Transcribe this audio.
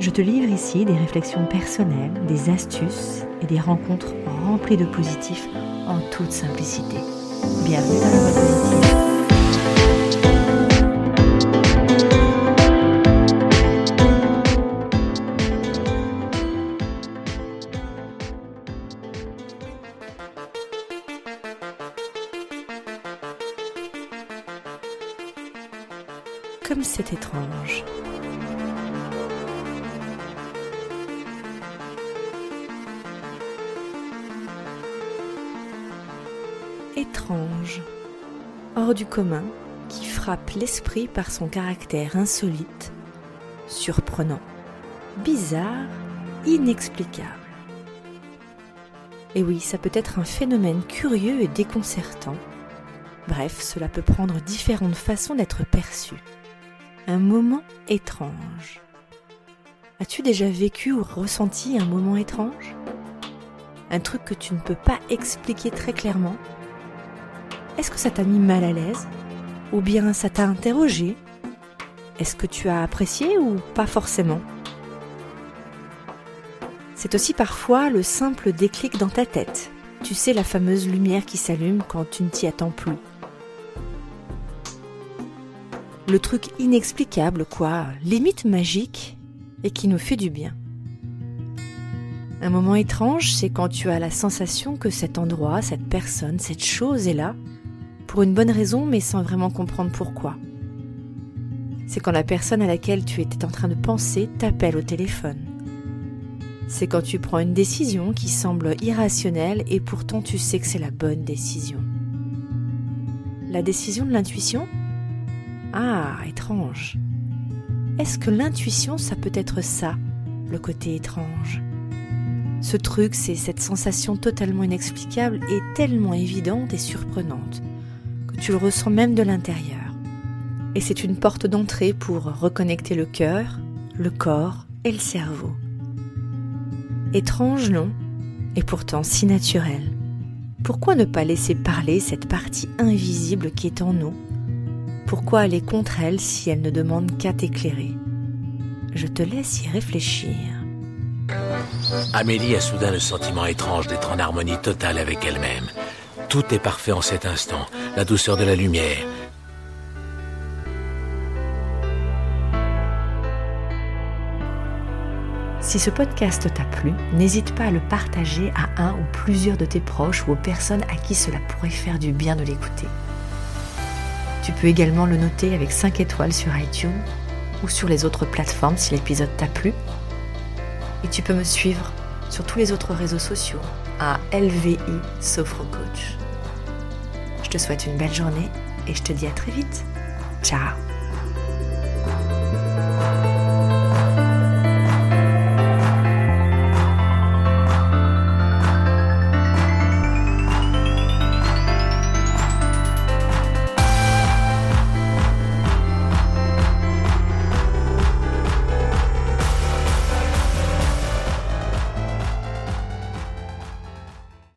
Je te livre ici des réflexions personnelles, des astuces et des rencontres remplies de positifs en toute simplicité. Bienvenue dans boîte positive. Comme c'est étrange. Étrange, hors du commun, qui frappe l'esprit par son caractère insolite, surprenant, bizarre, inexplicable. Et oui, ça peut être un phénomène curieux et déconcertant. Bref, cela peut prendre différentes façons d'être perçu. Un moment étrange. As-tu déjà vécu ou ressenti un moment étrange? Un truc que tu ne peux pas expliquer très clairement? Est-ce que ça t'a mis mal à l'aise Ou bien ça t'a interrogé Est-ce que tu as apprécié ou pas forcément C'est aussi parfois le simple déclic dans ta tête. Tu sais la fameuse lumière qui s'allume quand tu ne t'y attends plus. Le truc inexplicable, quoi, limite magique, et qui nous fait du bien. Un moment étrange, c'est quand tu as la sensation que cet endroit, cette personne, cette chose est là, pour une bonne raison mais sans vraiment comprendre pourquoi. C'est quand la personne à laquelle tu étais en train de penser t'appelle au téléphone. C'est quand tu prends une décision qui semble irrationnelle et pourtant tu sais que c'est la bonne décision. La décision de l'intuition? Ah, étrange. Est-ce que l'intuition, ça peut être ça, le côté étrange? Ce truc, c'est cette sensation totalement inexplicable et tellement évidente et surprenante tu le ressens même de l'intérieur. Et c'est une porte d'entrée pour reconnecter le cœur, le corps et le cerveau. Étrange, non? Et pourtant si naturel. Pourquoi ne pas laisser parler cette partie invisible qui est en nous? Pourquoi aller contre elle si elle ne demande qu'à t'éclairer? Je te laisse y réfléchir. Amélie a soudain le sentiment étrange d'être en harmonie totale avec elle-même tout est parfait en cet instant. La douceur de la lumière. Si ce podcast t'a plu, n'hésite pas à le partager à un ou plusieurs de tes proches ou aux personnes à qui cela pourrait faire du bien de l'écouter. Tu peux également le noter avec 5 étoiles sur iTunes ou sur les autres plateformes si l'épisode t'a plu. Et tu peux me suivre sur tous les autres réseaux sociaux à LVI Coach. Je te souhaite une belle journée et je te dis à très vite. Ciao